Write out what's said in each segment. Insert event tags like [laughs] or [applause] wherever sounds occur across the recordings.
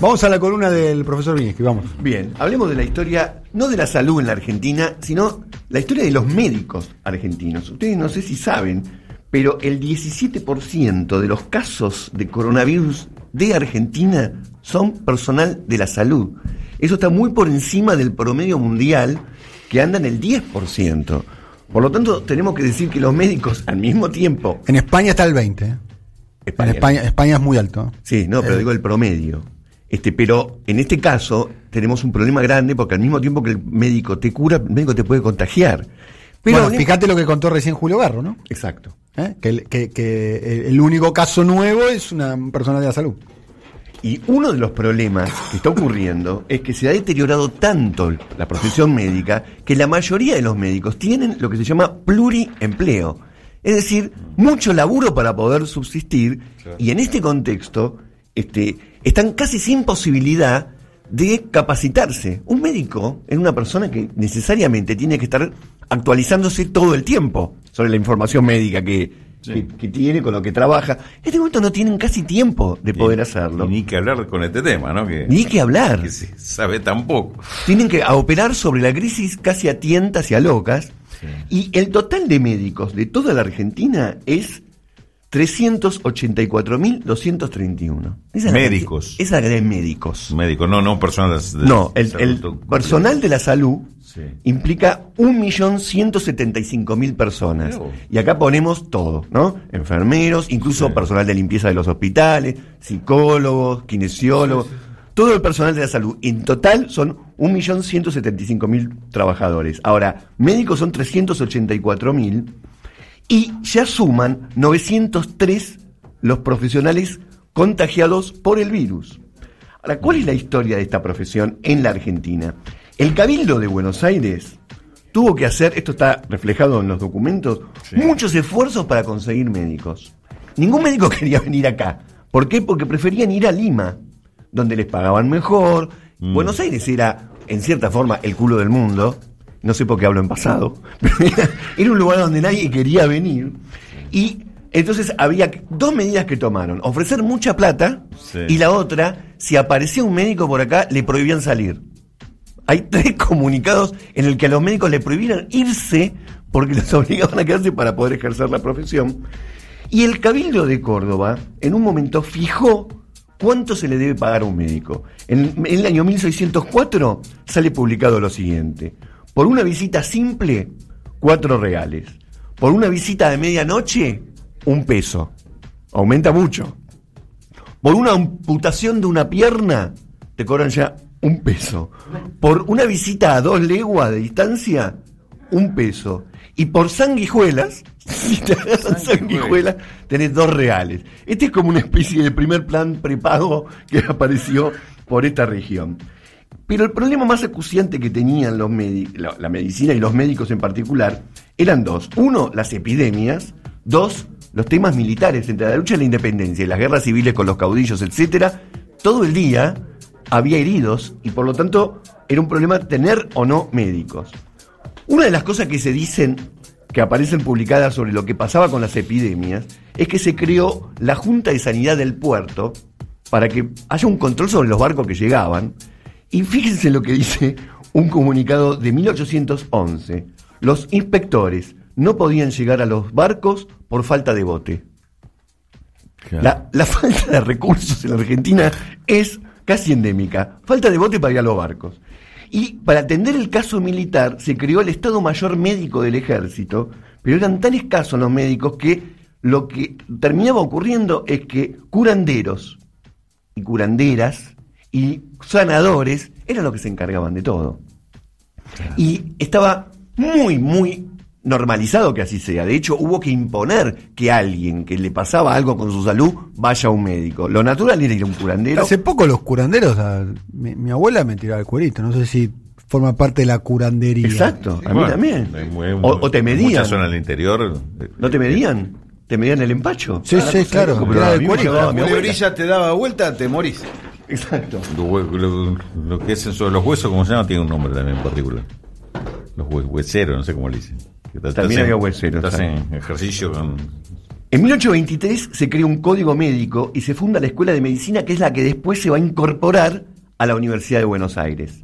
Vamos a la columna del profesor Vinieski, vamos. Bien, hablemos de la historia, no de la salud en la Argentina, sino la historia de los médicos argentinos. Ustedes no sé si saben, pero el 17% de los casos de coronavirus de Argentina son personal de la salud. Eso está muy por encima del promedio mundial, que anda en el 10%. Por lo tanto, tenemos que decir que los médicos al mismo tiempo... En España está el 20%. ¿eh? En España, España es muy alto. Sí, no, pero Eh. digo el promedio. Este, pero en este caso tenemos un problema grande porque al mismo tiempo que el médico te cura, el médico te puede contagiar. Pero bueno, fíjate lo que contó recién Julio Garro, ¿no? Exacto. ¿Eh? Que, el- que- que el- el único caso nuevo es una persona de la salud. Y uno de los problemas que está ocurriendo es que se ha deteriorado tanto la profesión médica que la mayoría de los médicos tienen lo que se llama pluriempleo. Es decir, mucho laburo para poder subsistir y en este contexto este, están casi sin posibilidad de capacitarse. Un médico es una persona que necesariamente tiene que estar actualizándose todo el tiempo sobre la información médica que, que, que tiene, con lo que trabaja. En este momento no tienen casi tiempo de poder hacerlo. Y ni que hablar con este tema, ¿no? Que, Ni que hablar. que se sabe tan poco. Tienen que operar sobre la crisis casi a tientas y a locas. Y el total de médicos de toda la Argentina es 384.231. Esa es la Médicos. Esa es la cantidad de médicos. Médico, no, no personas de No, el, personal de la salud Sí. implica 1.175.000 personas. Y acá ponemos todo, ¿no? Enfermeros, incluso Sí. personal de limpieza de los hospitales, psicólogos, kinesiólogos, todo el personal de la salud. En total son 1.175.000 trabajadores. Ahora, médicos son 384.000 y ya suman 903 los profesionales contagiados por el virus. Ahora, ¿cuál es la historia de esta profesión en la Argentina? El Cabildo de Buenos Aires tuvo que hacer, esto está reflejado en los documentos, muchos esfuerzos para conseguir médicos. Ningún médico [laughs] quería venir acá. ¿Por qué? Porque preferían ir a Lima, donde les pagaban mejor. Buenos Aires era, en cierta forma, el culo del mundo. No sé por qué hablo en pasado, [laughs] pero era, era un lugar donde nadie quería venir. Y entonces había dos medidas que tomaron. Ofrecer mucha plata Sí. y la otra, si aparecía un médico por acá, le prohibían salir. Hay [laughs] tres comunicados en el que a los médicos le prohibieron irse porque los [laughs] obligaban a quedarse para poder ejercer la profesión. Y el Cabildo de Córdoba, en un momento, fijó cuánto se le debe pagar a un médico. En, en el año 1604 sale publicado lo siguiente. Por una visita simple, cuatro reales. Por una visita de medianoche, un peso. Aumenta mucho. Por una amputación de una pierna, te cobran ya un peso. Por una visita a dos leguas de distancia, un peso. Y por sanguijuelas, [laughs] si te agarran sanguijuelas, tenés dos reales. Este es como una especie de primer plan prepago que [laughs] apareció por esta región. Pero el problema más acuciante que tenían los la, la medicina y los médicos en particular eran dos. Uno, las epidemias. Dos, los temas militares, entre la lucha de la independencia y las guerras civiles con los caudillos, etcétera. Todo el día había heridos y por lo tanto era un problema tener o no médicos. Una de las cosas que se dicen, que aparecen publicadas sobre lo que pasaba con las epidemias, es que se creó la Junta de Sanidad del Puerto para que haya un control sobre los barcos que llegaban. Y fíjense lo que dice un comunicado de 1811. Los inspectores no podían llegar a los barcos por falta de bote. La, la falta de recursos en la Argentina es casi endémica. Falta de bote para ir a los barcos. Y para atender el caso militar se creó el Estado Mayor Médico del Ejército, pero eran tan escasos los médicos que lo que terminaba ocurriendo es que curanderos y curanderas y sanadores eran los que se encargaban de todo. Y estaba muy, muy normalizado que así sea. De hecho, hubo que imponer que alguien que le pasaba algo con su salud vaya a un médico. Lo natural era ir a un curandero. Hace poco los curanderos, a- mi, mi abuela me tiraba el cuerito, no sé si forma parte de la curandería. Exacto, a mí Bueno, también. muy- O, o te medían. Muchas zonas del interior. eh, ¿No te medían? ¿Te medían el empacho? Sí, sí, claro, Como era a de mí me cuerito. llevaba mi abuela. te daba vuelta, te morís. Exacto. Lo, hue- lo- lo que es sobre los huesos, como se llama, tiene un nombre también en particular. Los hue- hueseros, no sé cómo le dicen. También hacen- había hueseros, ¿sabes? hacen ejercicio con En 1823 se crea un código médico y se funda la Escuela de Medicina, que es la que después se va a incorporar a la Universidad de Buenos Aires.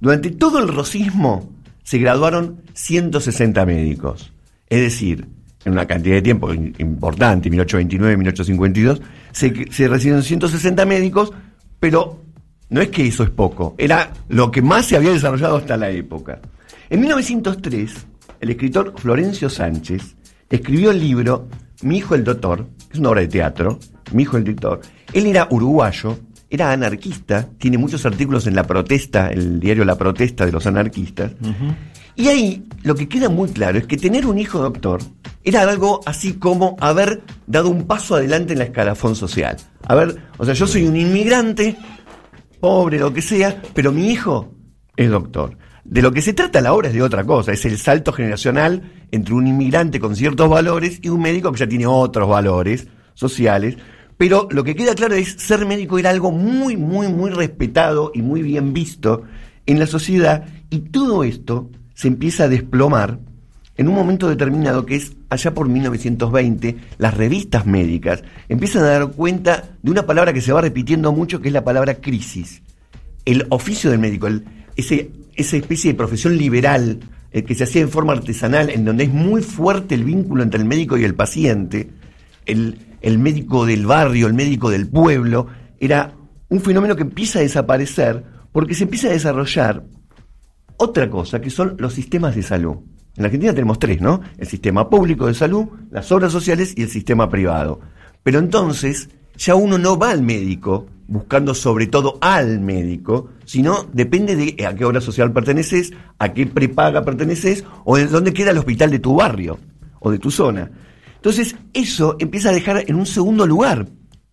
Durante todo el rosismo se graduaron 160 médicos. Es decir, en una cantidad de tiempo importante, 1829, 1852, se, se recibieron 160 médicos, pero no es que eso es poco, era lo que más se había desarrollado hasta la época. En 1903, el escritor Florencio Sánchez escribió el libro Mi hijo el doctor, que es una obra de teatro, Mi hijo el doctor. Él era uruguayo, era anarquista, tiene muchos artículos en La Protesta, el diario La Protesta de los anarquistas. Y ahí lo que queda muy claro es que tener un hijo doctor era algo así como haber dado un paso adelante en la escalafón social. A ver, o sea, yo soy un inmigrante, pobre, lo que sea, pero mi hijo es doctor. De lo que se trata la obra es de otra cosa, es el salto generacional entre un inmigrante con ciertos valores y un médico que ya tiene otros valores sociales. Pero lo que queda claro es ser médico era algo muy, muy, muy respetado y muy bien visto en la sociedad y todo esto se empieza a desplomar en un momento determinado que es allá por 1920, las revistas médicas empiezan a dar cuenta de una palabra que se va repitiendo mucho, que es la palabra crisis. El oficio del médico, esa especie de profesión liberal eh, que se hacía en forma artesanal, en donde es muy fuerte el vínculo entre el médico y el paciente, el médico del barrio, el médico del pueblo, era un fenómeno que empieza a desaparecer porque se empieza a desarrollar otra cosa, que son los sistemas de salud. En la Argentina tenemos tres, ¿no? El sistema público de salud, las obras sociales y el sistema privado. Pero entonces ya uno no va al médico buscando sobre todo al médico, sino depende de a qué obra social perteneces, a qué prepaga perteneces o de dónde queda el hospital de tu barrio o de tu zona. Entonces eso empieza a dejar en un segundo lugar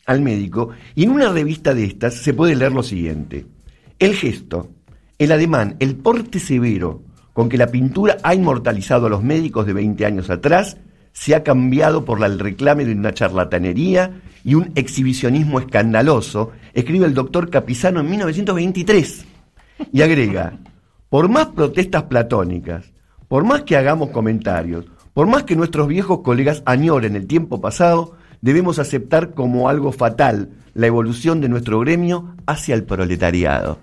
al médico y en una revista de estas se puede leer lo siguiente. El gesto, el ademán, el porte severo con que la pintura ha inmortalizado a los médicos de 20 años atrás se ha cambiado por el reclame de una charlatanería y un exhibicionismo escandaloso, escribe el doctor Capizano en 1923. Y agrega, por más protestas platónicas, por más que hagamos comentarios, por más que nuestros viejos colegas añoren el tiempo pasado, debemos aceptar como algo fatal la evolución de nuestro gremio hacia el proletariado.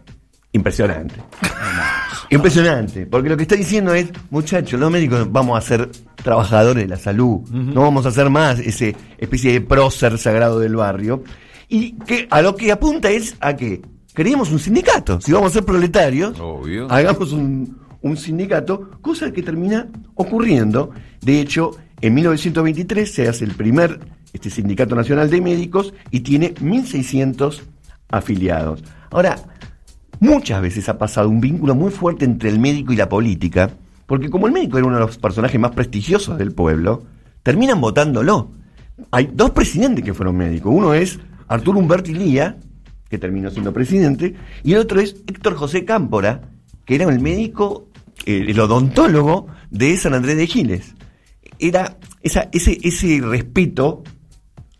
Impresionante. [laughs] Impresionante, porque lo que está diciendo es, muchachos, los médicos vamos a ser trabajadores de la salud, no vamos a ser más ese especie de prócer sagrado del barrio, y que a lo que apunta es a que creemos un sindicato, si vamos a ser proletarios, Obvio. hagamos un, un sindicato, cosa que termina ocurriendo. De hecho, en 1923 se hace el primer este sindicato nacional de médicos y tiene 1.600 afiliados. Ahora, muchas veces ha pasado un vínculo muy fuerte entre el médico y la política, porque como el médico era uno de los personajes más prestigiosos del pueblo, terminan votándolo. Hay dos presidentes que fueron médicos. Uno es Arturo Humberto Lía, que terminó siendo presidente, y el otro es Héctor José Cámpora, que era el médico, eh, el odontólogo de San Andrés de Giles. Era ese, ese respeto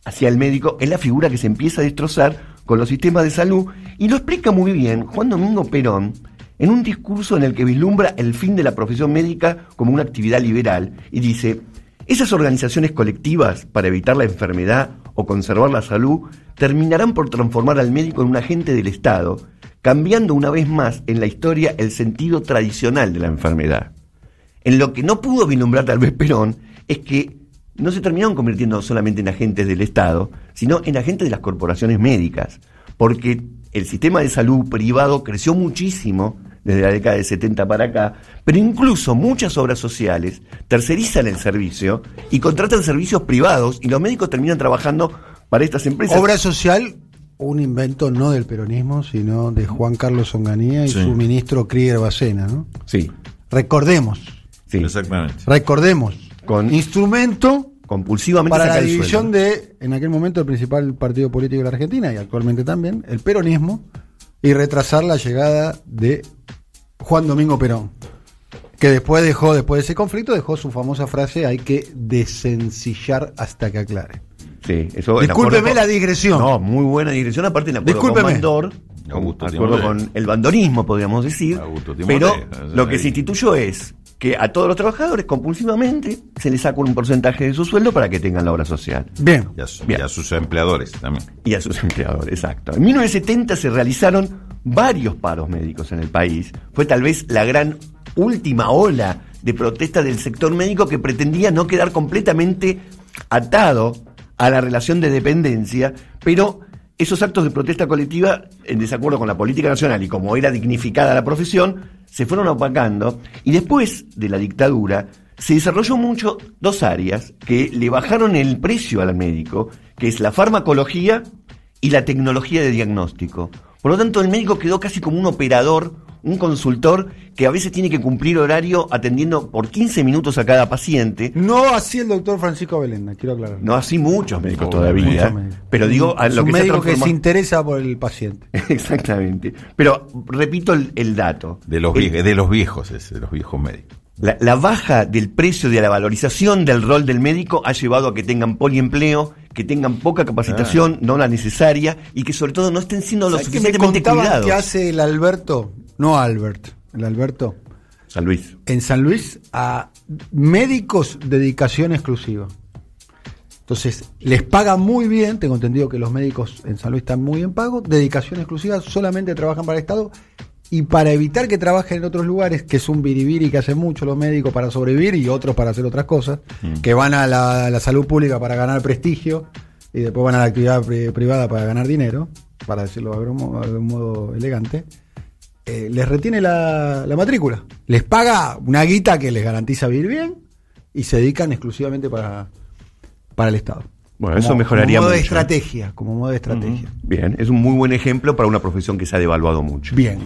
hacia el médico es la figura que se empieza a destrozar con los sistemas de salud y lo explica muy bien Juan Domingo Perón en un discurso en el que vislumbra el fin de la profesión médica como una actividad liberal y dice, esas organizaciones colectivas para evitar la enfermedad o conservar la salud terminarán por transformar al médico en un agente del Estado, cambiando una vez más en la historia el sentido tradicional de la enfermedad. En lo que no pudo vislumbrar tal vez Perón es que no se terminaron convirtiendo solamente en agentes del Estado, sino en agentes de las corporaciones médicas, porque el sistema de salud privado creció muchísimo desde la década de 70 para acá, pero incluso muchas obras sociales tercerizan el servicio y contratan servicios privados y los médicos terminan trabajando para estas empresas. Obra social, un invento no del peronismo, sino de Juan Carlos Onganía y Sí. su ministro Krieger Bacena, ¿no? Sí, Recordemos, sí. Exactamente. recordemos, Con- instrumento Compulsivamente para saca la el división de, en aquel momento, el principal partido político de la Argentina y actualmente también, el peronismo, y retrasar la llegada de Juan Domingo Perón, que después dejó, después de ese conflicto, dejó su famosa frase, hay que desencillar hasta que aclare. Sí, eso Discúlpeme con- la digresión. No, muy buena digresión, aparte en acuerdo Discúlpeme. con Bandor, Augusto de acuerdo con el bandorismo, podríamos decir, Augusto pero lo que se instituyó es que a todos los trabajadores compulsivamente se les saca un porcentaje de su sueldo para que tengan la obra social. Bien. Y a, su- Bien. y a sus empleadores también. Y a sus empleadores, exacto. En 1970 se realizaron varios paros médicos en el país. Fue tal vez la gran última ola de protesta del sector médico que pretendía no quedar completamente atado a la relación de dependencia, pero esos actos de protesta colectiva, en desacuerdo con la política nacional y como era dignificada la profesión, se fueron opacando y después de la dictadura se desarrolló mucho dos áreas que le bajaron el precio al médico, que es la farmacología y la tecnología de diagnóstico. Por lo tanto, el médico quedó casi como un operador, un consultor que a veces tiene que cumplir horario atendiendo por 15 minutos a cada paciente. No así el doctor Francisco Belenda, quiero aclarar. No así muchos médicos Muchos todavía, médicos. pero digo a es lo un que se médico que se interesa por el paciente. [laughs] Exactamente. Pero repito el, el dato. De los, El- vie- de los viejos, es, de los viejos médicos. La, la baja del precio de la valorización del rol del médico ha llevado a que tengan poliempleo, que tengan poca capacitación, no la necesaria, y que sobre todo no estén siendo lo ¿Sabes qué me suficientemente contaban cuidados. que hace el Alberto? No Albert, el Alberto. San Luis. En San Luis a médicos dedicación exclusiva. Entonces, les pagan muy bien, tengo entendido que los médicos en San Luis están muy bien pagos, dedicación exclusiva, solamente trabajan para el Estado y para evitar que trabajen en otros lugares, que es un biribiri que hacen mucho los médicos para sobrevivir y otros para hacer otras cosas, que van a la, la salud pública para ganar prestigio y después van a la actividad pri- privada para ganar dinero, para decirlo de un modo elegante, eh, les retiene la, la matrícula. Les paga una guita que les garantiza vivir bien y se dedican exclusivamente para, para el Estado. Bueno, eso mejoraría como modo de mucho. estrategia, como modo de estrategia. Bien, es un muy buen ejemplo para una profesión que se ha devaluado mucho. Bien.